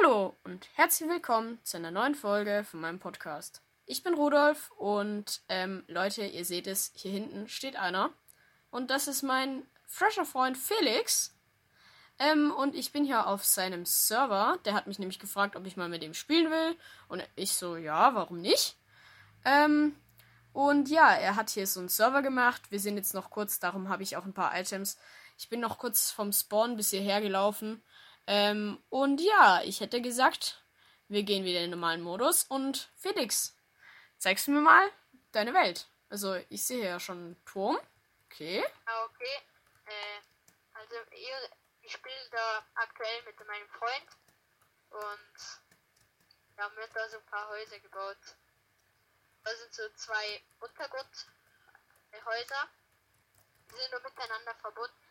Hallo und herzlich willkommen zu einer neuen Folge von meinem Podcast. Ich bin Rudolf und ähm, Leute, ihr seht es, hier hinten steht einer. Und das ist mein fresher Freund Felix. Ähm, und ich bin hier auf seinem Server. Der hat mich nämlich gefragt, ob ich mal mit ihm spielen will. Und ich so, ja, warum nicht? Ähm, und ja, er hat hier so einen Server gemacht. Wir sind jetzt noch kurz, darum habe ich auch ein paar Items. Ich bin noch kurz vom Spawn bis hierher gelaufen. Ähm, und ja, ich hätte gesagt, wir gehen wieder in den normalen Modus. Und Felix, zeigst du mir mal deine Welt? Also, ich sehe ja schon einen Turm. Okay. Ah, okay. Äh, also, ihr, ich spiele da aktuell mit meinem Freund. Und wir haben da so ein paar Häuser gebaut. Da sind so zwei Untergrundhäuser. Die sind nur miteinander verbunden.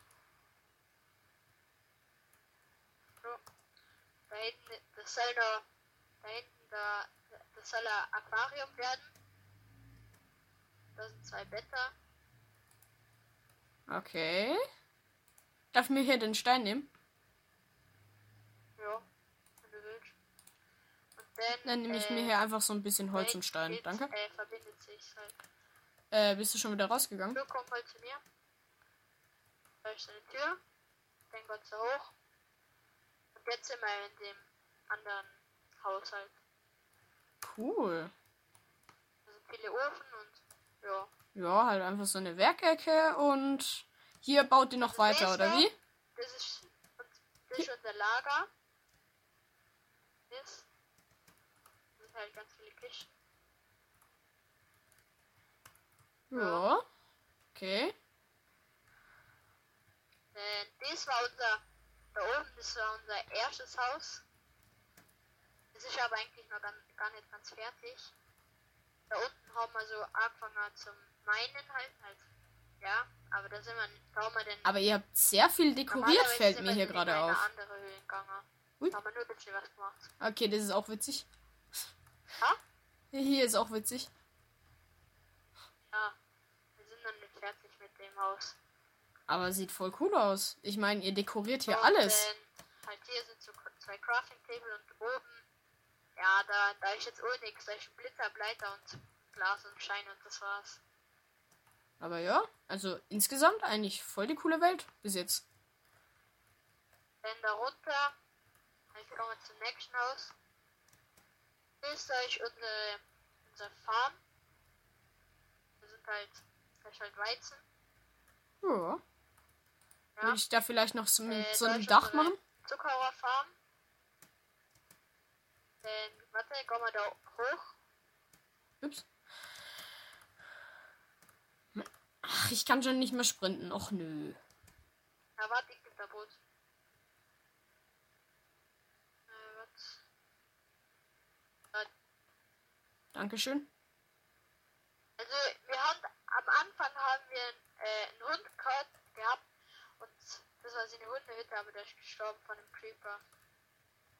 Da hinten, das soll da, da hinten, da, das soll ein Aquarium werden. Da sind zwei Blätter. Okay. Darf ich mir hier den Stein nehmen? Ja, wenn du willst. Und dann, Dann nehme ich mir äh, hier einfach so ein bisschen Holz und Stein. Danke. Äh, verbindet sich halt. Äh, bist du schon wieder rausgegangen? So, komm mal zu mir. Da ist eine Tür. Dann geht's da hoch. Jetzt sind wir in dem anderen Haushalt. Cool. Sind viele Ofen und ja. Ja, halt einfach so eine Werkecke und hier baut ihr noch Das weiter, oder wie? Das ist, das ist unser Lager. Das sind halt ganz viele Kisten. Ja. Okay. Äh, das war unser, da oben, das war unser erstes Haus. Das ist aber eigentlich noch gar, nicht ganz fertig. Da unten haben wir so angefangen zum Meinen halt, halt. Ja, aber da sind wir, da haben wir den. Aber ihr habt sehr viel dekoriert, fällt mir hier gerade auf. andere Höhle gegangen. Ui. Wir nur ein bisschen was gemacht. Okay, das ist auch witzig. Ha? Hier ist auch witzig. Ja, wir sind noch nicht fertig mit dem Haus. Aber sieht voll cool aus. Ich meine, ihr dekoriert hier Und alles. Halt hier sind so zwei Crafting Table und oben, ja, da, da ist jetzt auch nichts. Da ist Blitzer, Bleiter und Glas und Schein und das war's. Aber ja, also insgesamt eigentlich voll die coole Welt bis jetzt. Dann darunter, halt kommen wir zum nächsten Haus. Hier ist euch unsere, unsere Farm. Da sind halt, da ist halt Weizen. Ja. Ja. Würde ich da vielleicht noch so, Äh, so ist Dach machen? Zuckerrohrfarm. Dann, warte, kommen wir da hoch. Ups. Ach, ich kann schon nicht mehr sprinten. Och nö. Na, warte, ich da Boot. Äh? Dankeschön. Also, wir haben, am Anfang haben wir äh, einen Hund gehabt, das war seine Hundehütte, aber der ist gestorben von einem Creeper.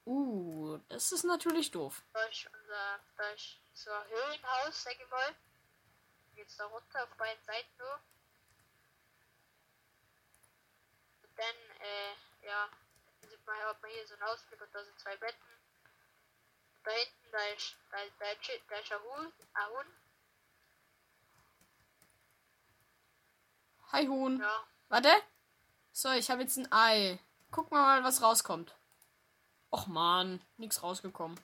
Uh, das ist natürlich doof. Ist unser, ist so ein Höhlenhaus, sag ich mal. Geht's da runter auf beiden Seiten nur. Und dann, äh, ja, sieht man, hat man hier so einen Ausblick und da sind zwei Betten. Und da hinten, da ist, da, da, ist- da ist ein Huhn, ein Huhn, Hi Huhn. ja. Warte. So, ich habe jetzt ein Ei. Guck mal, was rauskommt. Och man, nichts rausgekommen.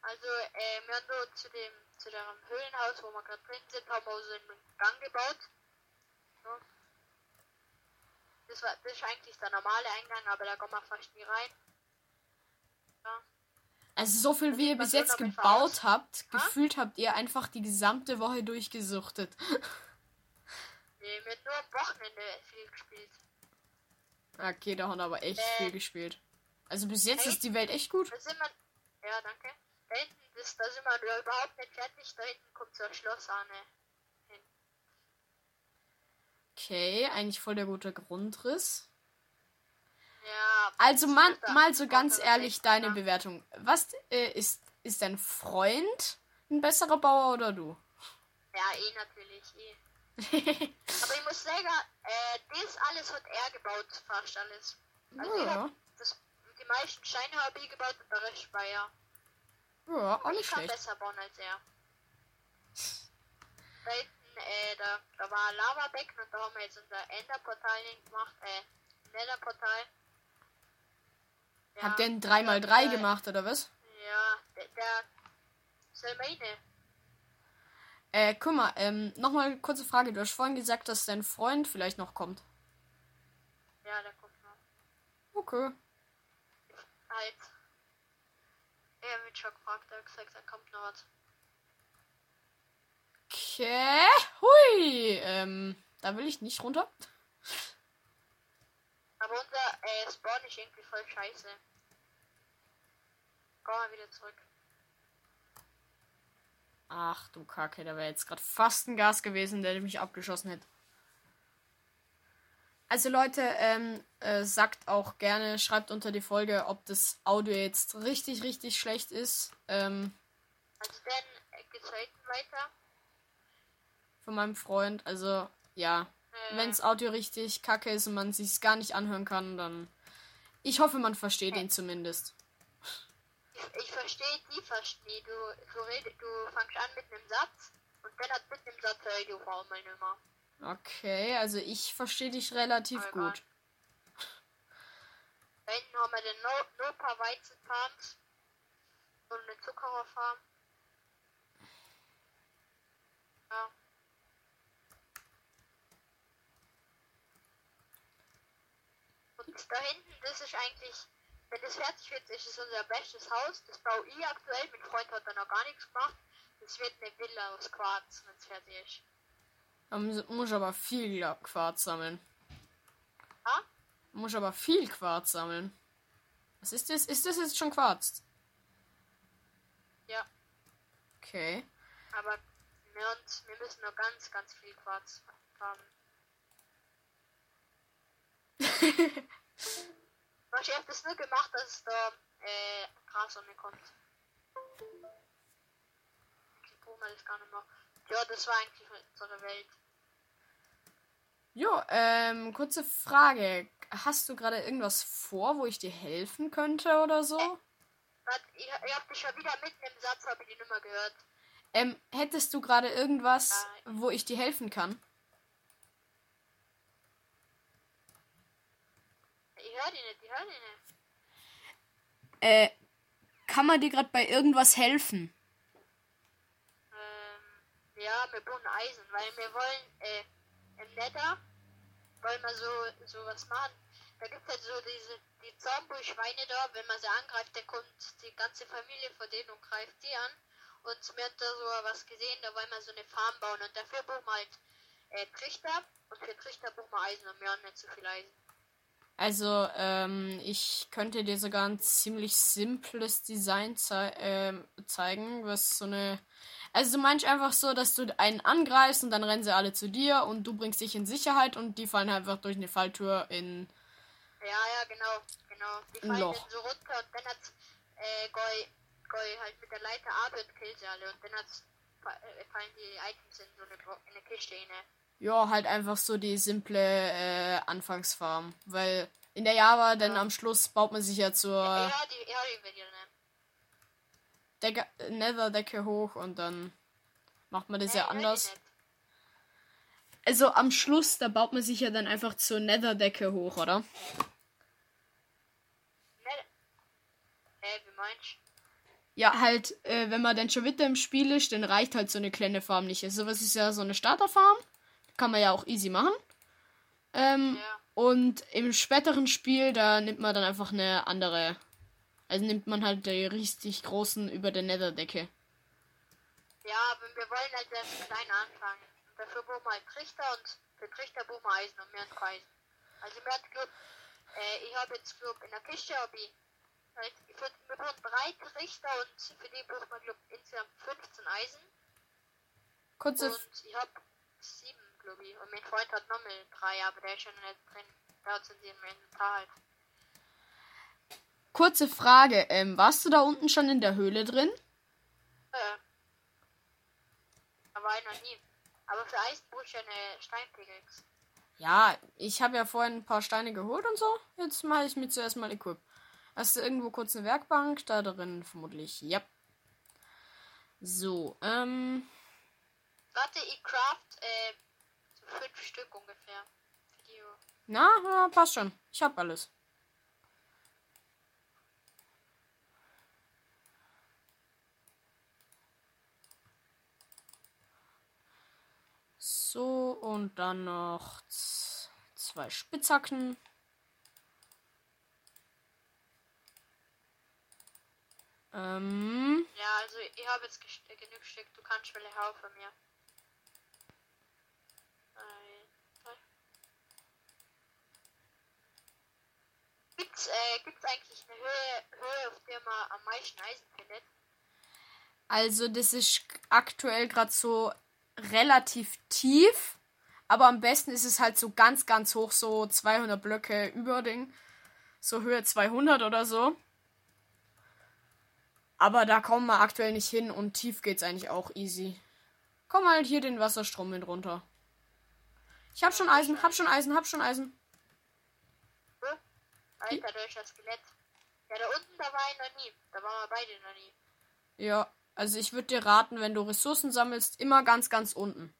Also, äh, wir haben nur zu dem, zu dem Höhlenhaus, wo wir gerade drin sind, haben wir so einen Gang gebaut. So. Das, war, das ist eigentlich der normale Eingang, aber da kommen wir fast nie rein. Ja. Also so viel wie ihr bis jetzt gebaut habt, Ha? gefühlt habt ihr einfach die gesamte Woche durchgesuchtet. Nee, wir haben nur am Wochenende viel gespielt. Okay, da haben aber echt Äh. viel gespielt. Also bis jetzt ist die Welt echt gut. Da sind wir. Ja, danke. Da hinten, das, da sind wir überhaupt nicht fertig. Da hinten kommt so ein Schloss an. Okay, eigentlich voll der gute Grundriss. Ja. Also man, mal so ganz ehrlich deine. Bewertung. Was äh, ist ist dein Freund ein besserer Bauer oder du? Ja, eh natürlich. Eh. Aber ich muss sagen, äh, das alles hat er gebaut, fast alles. Also ja. das meisten Steine habe ich gebaut und der Rest Speier. Ja, auch nicht Ich kann schlecht. besser bauen als er. Da hinten, äh, da, da war ein Lavabecken und da haben wir jetzt unser Enderportal gemacht, äh, Netherportal. Ja, Habt ihr ein 3x3 äh, gemacht, oder was? Ja, der, der Selmane. Äh, guck mal, ähm, nochmal kurze Frage. Du hast vorhin gesagt, dass dein Freund vielleicht noch kommt. Ja, der kommt noch. Okay. Halt. Er wird schon gefragt, er hat gesagt, da kommt noch was. Okay. Hui. Ähm, da will ich nicht runter. Aber unser äh, Spawn ist irgendwie voll scheiße. Komm mal wieder zurück. Ach du Kacke, da wäre jetzt gerade fast ein Gas gewesen, der mich abgeschossen hätte. Also Leute, ähm, äh, sagt auch gerne, schreibt unter die Folge, ob das Audio jetzt richtig, richtig schlecht ist. Ähm, Also dann äh, geht's hinten weiter. von meinem Freund. Also, ja. Äh, Wenns Audio richtig kacke ist und man sich's gar nicht anhören kann, dann. Ich hoffe, man versteht ihn zumindest. Ich, verstehe die verstehe. Du, du, redest, du fangst an mit einem Satz und dann hat mit einem Satz höre ich einmal nicht mehr. Okay, also ich verstehe dich relativ egal. gut. Da hinten haben wir den no Nopa Weizenfarms und eine Zuckererfarm. Ja. Und da hinten, das ist eigentlich, wenn das fertig wird, ist es unser bestes Haus. Das baue ich aktuell. Mein Freund hat da noch gar nichts gemacht. Das wird eine Villa aus Quarz, wenn es fertig ist. Mu- muss aber viel Quarz sammeln. Ah? Muss aber viel Quarz sammeln. Was ist das? Ist das jetzt schon Quarz? Ja. Okay. Aber wir, uns, wir müssen noch ganz, ganz viel Quarz haben. Ich habe das nur gemacht, dass da äh, Gras an mir kommt. Ich brauche das gar nicht mehr. Ja, das war eigentlich unsere Welt. Jo, ähm, kurze Frage. Hast du gerade irgendwas vor, wo ich dir helfen könnte oder so? Warte, ich, ich hab dich schon wieder mitten im Satz, habe ich die Nummer gehört. Ähm, hättest du gerade irgendwas, Nein. wo ich dir helfen kann? Höre die nicht, ich höre die nicht. Äh, kann man dir gerade bei irgendwas helfen? Ähm, ja, wir brauchen Eisen, weil wir wollen äh, im Nether wollen wir so sowas machen. Da gibt es halt so diese die Zombie-Schweine da, wenn man sie angreift, dann kommt die ganze Familie von denen und greift die an. Und wir haben da so was gesehen, da wollen wir so eine Farm bauen und dafür brauchen wir halt äh, Trichter und für Trichter brauchen wir Eisen und wir haben nicht so viel Eisen. Also, ähm, ich könnte dir sogar ein ziemlich simples Design zei ähm, zeigen, was so eine. Also, du meinst einfach so, dass du einen angreifst und dann rennen sie alle zu dir und du bringst dich in Sicherheit und die fallen einfach durch eine Falltür in. Ja, ja, genau, genau. Die fallen Loch. so runter und dann hat äh, Goy, Goy halt mit der Leiter ab und killt sie alle und dann hat's, äh, fallen die Items in so eine, in eine Kiste rein. Ja, halt einfach so die simple äh, Anfangsfarm. Weil in der Java, dann am Schluss baut man sich ja zur Ja, die, ja, die nicht. Decke, Nether-Decke hoch und dann macht man das ja anders. Also am Schluss, da baut man sich ja dann einfach zur Nether-Decke hoch, oder? Nicht. Äh, wie meinst Ja, halt, äh, wenn man dann schon wieder im Spiel ist, dann reicht halt so eine kleine Farm nicht. Also, was ist ja so eine Starterfarm? Kann man ja auch easy machen. Ähm, Ja. Und im späteren Spiel, da nimmt man dann einfach eine andere. Also nimmt man halt die richtig großen über der Nether-Decke. Ja, aber wir wollen halt erst klein anfangen. Und dafür brauchen wir halt Trichter und für Trichter brauchen wir Eisen und mehr haben Eisen. Also wir hatten glaub, äh, ich habe jetzt glaub in der Kiste habe ich halt, würd, wir brauchen drei Trichter und für die braucht man glaub insgesamt 15 Eisen. Kurze, Und ich habe sieben, glaube ich. Und mein Freund hat nochmal drei, aber der ist schon nicht drin. Da hat sie seinem Inventar halt. kurze Frage. Ähm, warst du da unten schon in der Höhle drin? Äh, aber ich noch nie. Aber für Eisen brauche ich ja eine Steinpickaxe. Ja, ich habe ja vorhin ein paar Steine geholt und so. Jetzt mache ich mir zuerst mal Equip. Hast du irgendwo kurz eine Werkbank? Da drin vermutlich. Ja. So, ähm. Warte, ich craft äh, fünf Stück ungefähr. Video. Na, ja, passt schon. Ich hab alles. So, und dann noch zwei Spitzhacken. Ähm, Ja, also ich habe jetzt äh, genug Stück. Du kannst welche haben von mir. Ein, zwei. Äh, gibt's eigentlich eine Höhe, Höhe, auf der man am meisten Eisen findet? also das ist aktuell gerade so relativ tief. Aber am besten ist es halt so ganz, ganz hoch, so 200 Blöcke über Ding. So Höhe 200 oder so. Aber da kommen wir aktuell nicht hin und tief geht's eigentlich auch easy. Komm halt hier den Wasserstrom mit runter. Ich hab schon Eisen, hab schon Eisen, hab schon Eisen. Alter, ist das Skelett. Ja, da unten, da war ich noch nie. Da waren wir beide noch nie. Ja, also ich würde dir raten, wenn du Ressourcen sammelst, immer ganz, ganz unten.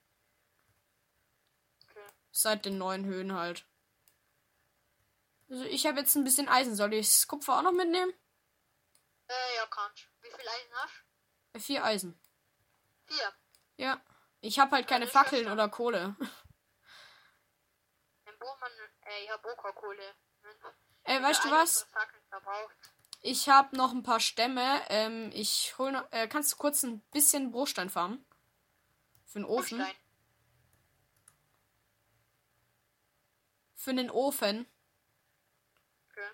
Okay. Seit den neuen Höhen halt. Also ich habe jetzt ein bisschen Eisen. Soll ich das Kupfer auch noch mitnehmen? Äh, ja, kannst. Wie viel Eisen hast Äh, Vier Eisen. du? Vier. Ja. Ich habe halt keine Fackeln oder Kohle. Ein Bohrmann, äh, ich hab Okerkohle. Ey, weißt du was? Ich habe noch ein paar Stämme. Ähm, ich hol noch. Äh, kannst du kurz ein bisschen Bruchstein farmen? Für den Ofen? Stein. Für den Ofen. Okay.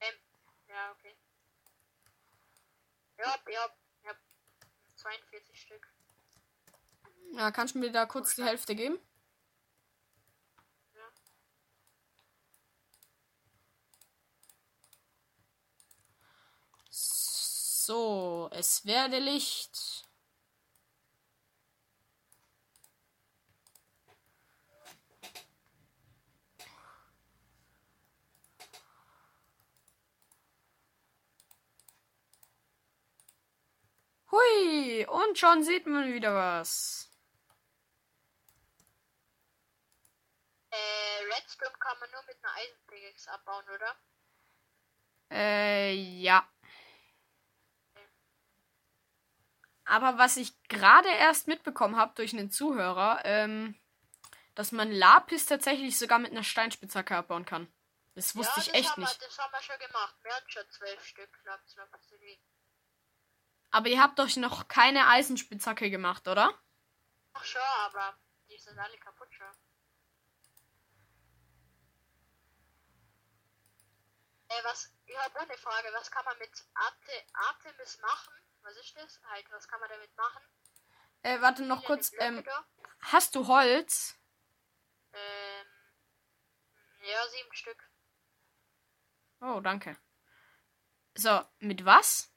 Ähm, ja, okay. Ja, ja, ja. 42 Stück. Ja, kannst du mir da kurz die Hälfte geben? Ja. So, es werde Licht. Hui, und schon sieht man wieder was. Äh, Redstone kann man nur mit einer Eisenpickaxe abbauen, oder? Äh, ja. Aber was ich gerade erst mitbekommen habe durch einen Zuhörer, ähm, dass man Lapis tatsächlich sogar mit einer Steinspitzhacke abbauen kann. Das wusste ja, ich das echt haben nicht. Wir, das haben wir schon gemacht. Wir hatten schon zwölf Stück. Lazuli. Aber ihr habt euch noch keine Eisenspitzhacke gemacht, oder? Ach schon, aber die sind alle kaputt schon. Äh, was, ich habe eine Frage, was kann man mit Arte, Artemis machen? Was ist das? Halt, was kann man damit machen? Äh, warte noch kurz. Ähm, hast du Holz? Ähm, ja, sieben Stück. Oh, danke. So, mit was?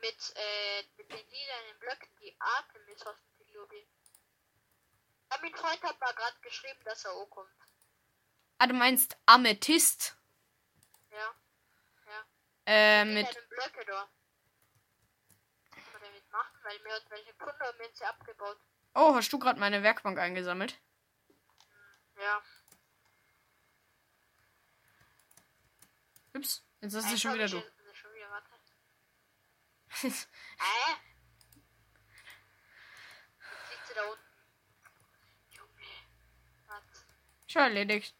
Mit, äh, mit den lilanen Blöcken, die Artemis aus dem. Ja, mein Freund hat mal gerade geschrieben, dass er auch kommt. Ah, du meinst Amethyst? Ja, Äh, die mit. Blöcke da. Was kann man damit machen? Weil mir hat hat sie abgebaut. Oh, hast du gerade meine Werkbank eingesammelt? Ja. Ups, jetzt ist Äh, sie schon wieder du. Schon wieder, warte. Äh? Da unten. Junge. Was? Schon erledigt.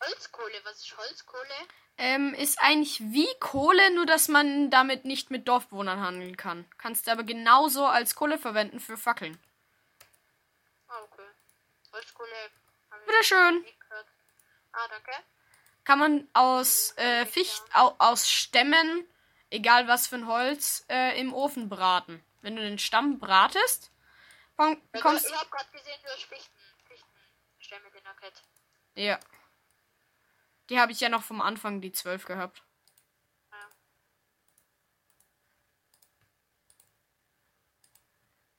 Holzkohle, was ist Holzkohle? Ähm, ist eigentlich wie Kohle, nur dass man damit nicht mit Dorfbewohnern handeln kann. Kannst du aber genauso als Kohle verwenden für Fackeln. Ah, okay. Holzkohle. hab Bitteschön. Ah, danke. Kann man aus äh, Ficht, au, aus Stämmen, egal was für ein Holz, äh, im Ofen braten. Wenn du den Stamm bratest, komm- Ja, bekommst ich habe gerade gesehen, du hast Fichten. Fichtenstämme, den Naked. Ja. Die habe ich ja noch vom Anfang, die 12 gehabt.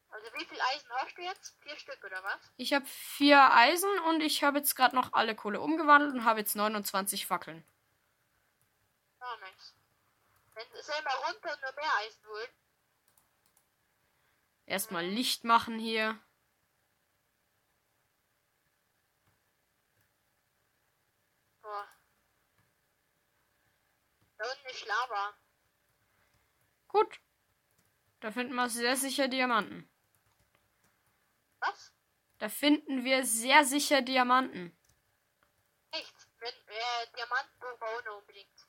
Also wie viel Eisen hast du jetzt? Vier Stück oder was? Ich habe vier Eisen und ich habe jetzt gerade noch alle Kohle umgewandelt und habe jetzt 29 Fackeln. Oh, nice. Dann soll mal runter und nur mehr Eisen holen. Erstmal Licht machen hier. Boah. Unten ist Lava. Gut. Da finden wir sehr sicher Diamanten. Was? Da finden wir sehr sicher Diamanten. Nichts. Wenn, äh, Diamanten brauchen wir unbedingt.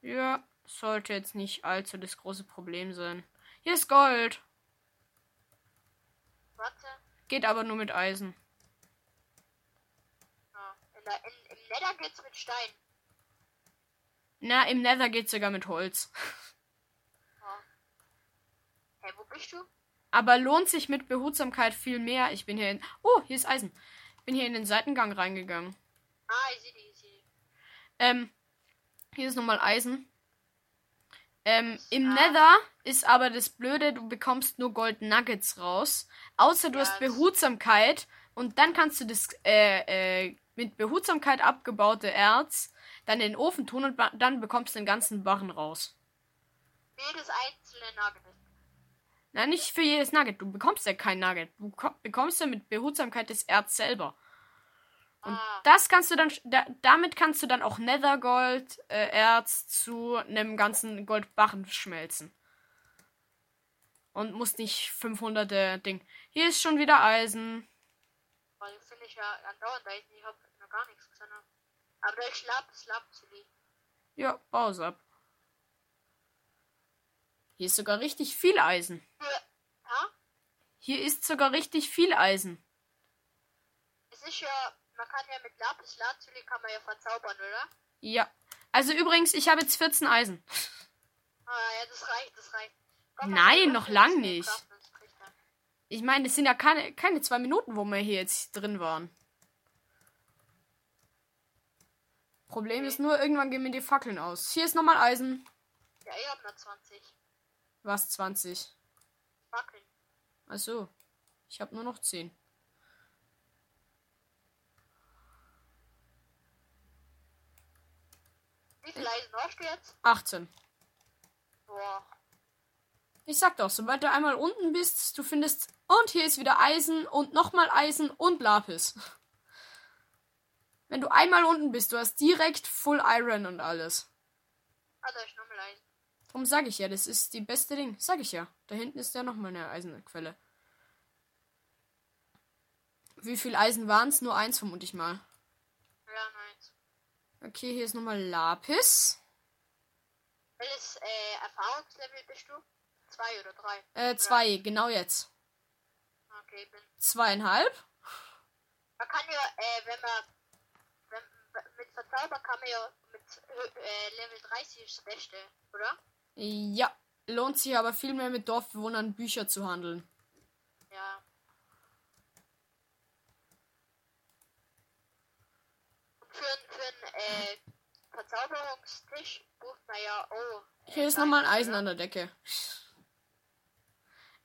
Ja, sollte jetzt nicht allzu das große Problem sein. Hier ist Gold. Warte. Geht aber nur mit Eisen. Ja. In der, in, Im Nether geht's mit Stein. Na, im Nether geht sogar mit Holz. Ja. Hey, wo bist du? Aber lohnt sich mit Behutsamkeit viel mehr. Ich bin hier in. Oh, hier ist Eisen. Ich bin hier in den Seitengang reingegangen. Ah, ich sehe die, ich sehe. Ähm, hier ist nochmal Eisen. Ähm, im Ah. Nether ist aber das Blöde, du bekommst nur Gold Nuggets raus. Außer du Ja, hast Behutsamkeit und dann kannst du das äh, äh, mit Behutsamkeit abgebaute Erz dann in den Ofen tun und dann bekommst du den ganzen Barren raus. Jedes einzelne Nugget. Nein, nicht für jedes Nugget. Du bekommst ja kein Nugget. Du ko- bekommst ja mit Behutsamkeit das Erz selber. Und Ah. das kannst du dann, da, damit kannst du dann auch Nethergold, äh, Erz zu einem ganzen Goldbarren schmelzen. Und musst nicht 500 Ding. Hier ist schon wieder Eisen. Ich ja andauernd Eisen. Ich habe noch gar nichts gesehen. Aber da ist Lapis Lazuli. Ja, bau's ab. Hier ist sogar richtig viel Eisen. Ja? Hier ist sogar richtig viel Eisen. Es ist ja, man kann ja mit Lapis Lazuli kann man ja verzaubern, oder? Ja. Also übrigens, ich habe jetzt 14 Eisen. Ah, ja, das reicht, das reicht. Komm, Nein, noch lang nicht. Trichter. Ich meine, es sind ja keine, keine zwei Minuten, wo wir hier jetzt drin waren. Problem ist nur, irgendwann gehen mir die Fackeln aus. Hier ist nochmal Eisen. Ja, ich hab noch 20. Was, 20? Fackeln. Achso. Ich habe nur noch 10. Wie viel Eisen hast du jetzt? 18. Ich sag doch, sobald du einmal unten bist, du findest. Und hier ist wieder Eisen und nochmal Eisen und Lapis. Wenn du einmal unten bist, du hast direkt Full Iron und alles. Da ist nochmal Eisen. Darum sage ich ja, das ist die beste Ding. Sag ich ja. Da hinten ist ja nochmal eine Eisenquelle. Wie viel Eisen waren es? Nur eins vermute ich mal. Ja. Okay, hier ist nochmal Lapis. Welches äh, Erfahrungslevel bist du? Zwei oder drei? Äh, zwei, genau jetzt. Okay, bin. Zweieinhalb. Man kann ja, äh, wenn man. Wenn, mit Verzaubern kann man ja mit äh, Level 30 ist das Beste, oder? Ja. Lohnt sich aber viel mehr mit Dorfbewohnern Bücher zu handeln. Ja. Und für, ein- für einen äh, Verzauberungstisch braucht man ja. Oh. Hier ist nochmal Eisen oder? an der Decke.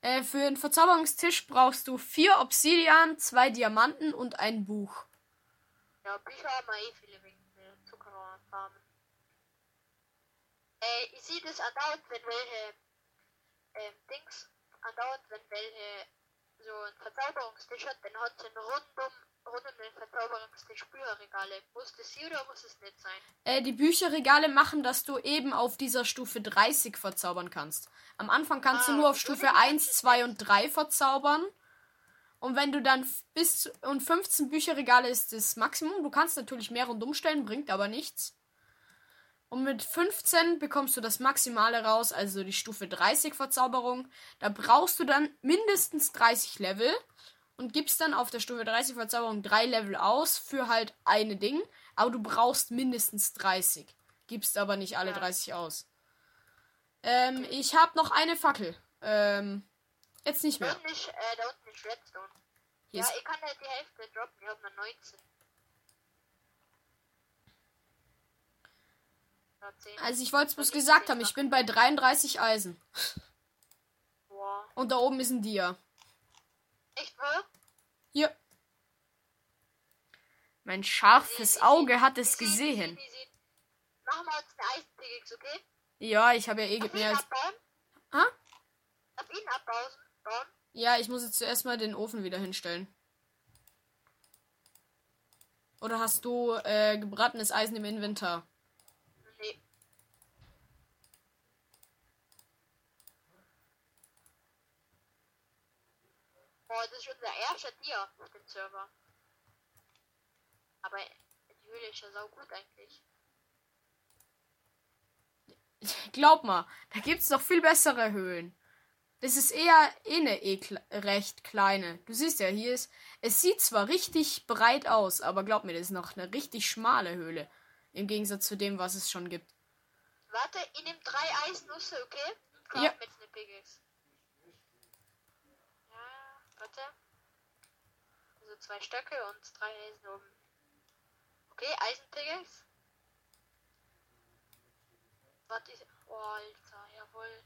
Äh, für einen Verzauberungstisch brauchst du vier Obsidian, zwei Diamanten und ein Buch. Ja, Bücher haben wir eh viele wegen der Zuckerrohrfarmen. Äh, ich sehe das andauernd, wenn welche ähm, Dings, andauernd, wenn welche so ein Verzauberungstisch hat, dann hat sie einen rundum, rund Bücherregale. Muss das sie oder muss es nicht sein? Äh, die Bücherregale machen, dass du eben auf dieser Stufe 30 verzaubern kannst. Am Anfang kannst du Ah, nur auf Stufe wie 1, das 2 ist. und 3 verzaubern. Und wenn du dann bis zu, und 15 Bücherregale ist das Maximum. Du kannst natürlich mehr rundum stellen, bringt aber nichts. Und mit 15 bekommst du das Maximale raus, also die Stufe 30 Verzauberung. Da brauchst du dann mindestens 30 Level und gibst dann auf der Stufe 30 Verzauberung drei Level aus für halt eine Ding. Aber du brauchst mindestens 30. Gibst aber nicht alle Ja. 30 aus. Ähm, ich habe noch eine Fackel. Ähm, jetzt nicht mehr. ist, äh, da unten ist Redstone. Hier ja, ist, ich kann nicht die Hälfte droppen, ich habe nur 19. Ja, 10. also ich wollte es bloß gesagt haben, ich bin bei 33 Eisen. Boah. Und da oben ist ein Dia. Echt wahr? Hier. Mein scharfes Auge hat es gesehen. Machen wir uns eine Eisenpickaxe, okay? Ja, ich habe ja eh mehr ihn als. Ha? Darf ihn abbauen? Bauen? Ja, ich muss jetzt zuerst mal den Ofen wieder hinstellen. Oder hast du äh, gebratenes Eisen im Inventar? Nee. Boah, das ist unser erster Tier auf dem Server. Aber die Höhle ist ja sau gut eigentlich. Glaub mal, da gibt's noch viel bessere Höhlen. Das ist eher eh eine eh kle- recht kleine. Du siehst ja, hier ist. Es sieht zwar richtig breit aus, aber glaub mir, das ist noch eine richtig schmale Höhle. Im Gegensatz zu dem, was es schon gibt. Warte, ich nehme drei Eisnüsse, okay? Und Ja. jetzt eine Pickaxe. Warte. Also zwei Stöcke und drei Eisen oben. Okay, Eisenpickaxe. Warte, ich... Oh, Alter, jawohl.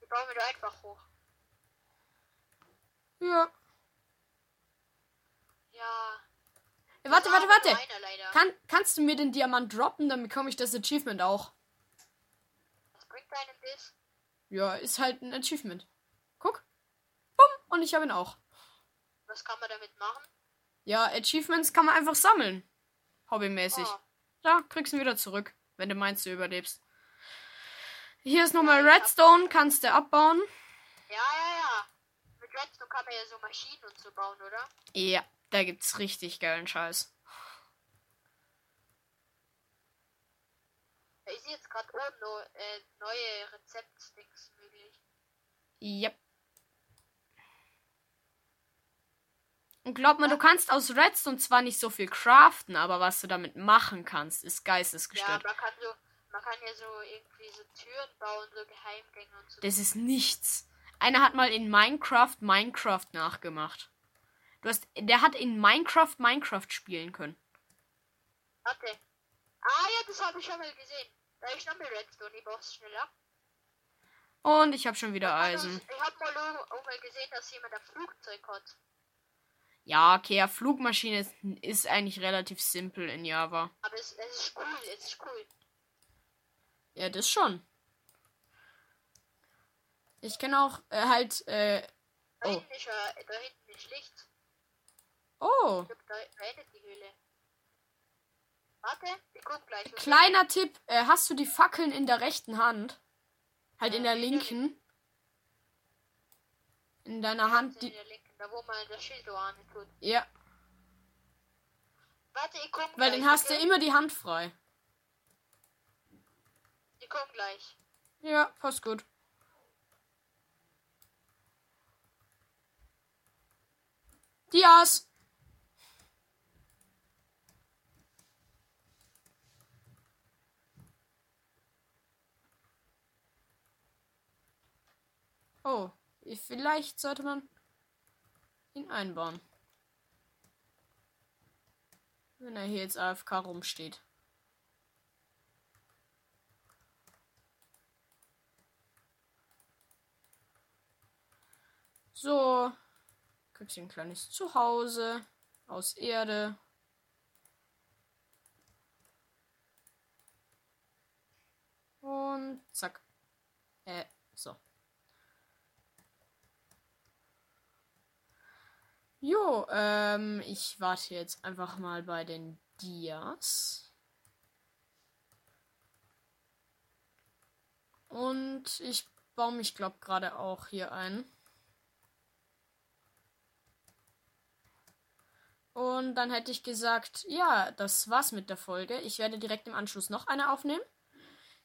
Die bauen wir einfach hoch. Ja. Ja. Äh, Warte, warte, warte. Kann, kannst du mir den Diamant droppen, dann bekomme ich das Achievement auch. Was bringt einem das? Ja, ist halt ein Achievement. Und ich habe ihn auch. Was kann man damit machen? Ja, Achievements kann man einfach sammeln. Hobbymäßig. Oh, Da, kriegst du ihn wieder zurück, wenn du meinst, du überlebst. Hier ist nochmal Redstone, kannst du abbauen. ja, ja, ja. Mit Redstone kann man ja so Maschinen und so bauen, oder? Ja, da gibt's richtig geilen Scheiß. Da ist jetzt gerade oben no, äh, neue Rezeptdings möglich. Yep. Und glaub mir, du kannst aus Redstone zwar nicht so viel craften, aber was du damit machen kannst, ist Ja, geistesgestört. man kann so, man kann ja so irgendwie so Türen bauen, so Geheimgänge und so. Das ist nichts. Einer hat mal in Minecraft Minecraft nachgemacht. Du hast, der hat in Minecraft Minecraft spielen können. Warte. Ah ja, das habe ich schon mal gesehen. Da ist noch mehr Redstone, ich brauch's schneller. Und ich habe schon wieder Eisen. ich habe mal mal gesehen, dass jemand ein Flugzeug hat. Ja, okay, ja, Flugmaschine ist, ist eigentlich relativ simpel in Java. Aber es, es ist cool, es ist cool. Ja, das schon. Ich kenne auch äh, halt, äh, Da Oh. hinten ist ja, da hinten ist Licht. oh, Ich glaub, da, da die Höhle. Warte, ich guck gleich. kleiner Tipp, äh, hast du die Fackeln in der rechten Hand? Halt in Ja, der linken? In deiner Hand, In die, der linken, da wo man das Schild an tut. ja, Warte, ich komm weil gleich. dann hast du okay? immer die Hand frei. Ich komm gleich. Ja, passt gut. Dias! Oh, vielleicht sollte man ihn einbauen. Wenn er hier jetzt AFK rumsteht. So. Kriegst hier ein kleines Zuhause aus Erde. Und zack. Äh, so. Jo, ähm, ich warte jetzt einfach mal bei den Dias. Und ich baue mich, glaub, gerade auch hier ein. Und dann hätte ich gesagt, ja, das war's mit der Folge. Ich werde direkt im Anschluss noch eine aufnehmen.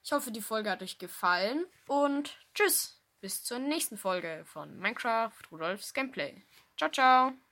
Ich hoffe, die Folge hat euch gefallen und tschüss. Bis zur nächsten Folge von Minecraft Rudolfs Gameplay. Ciao, ciao.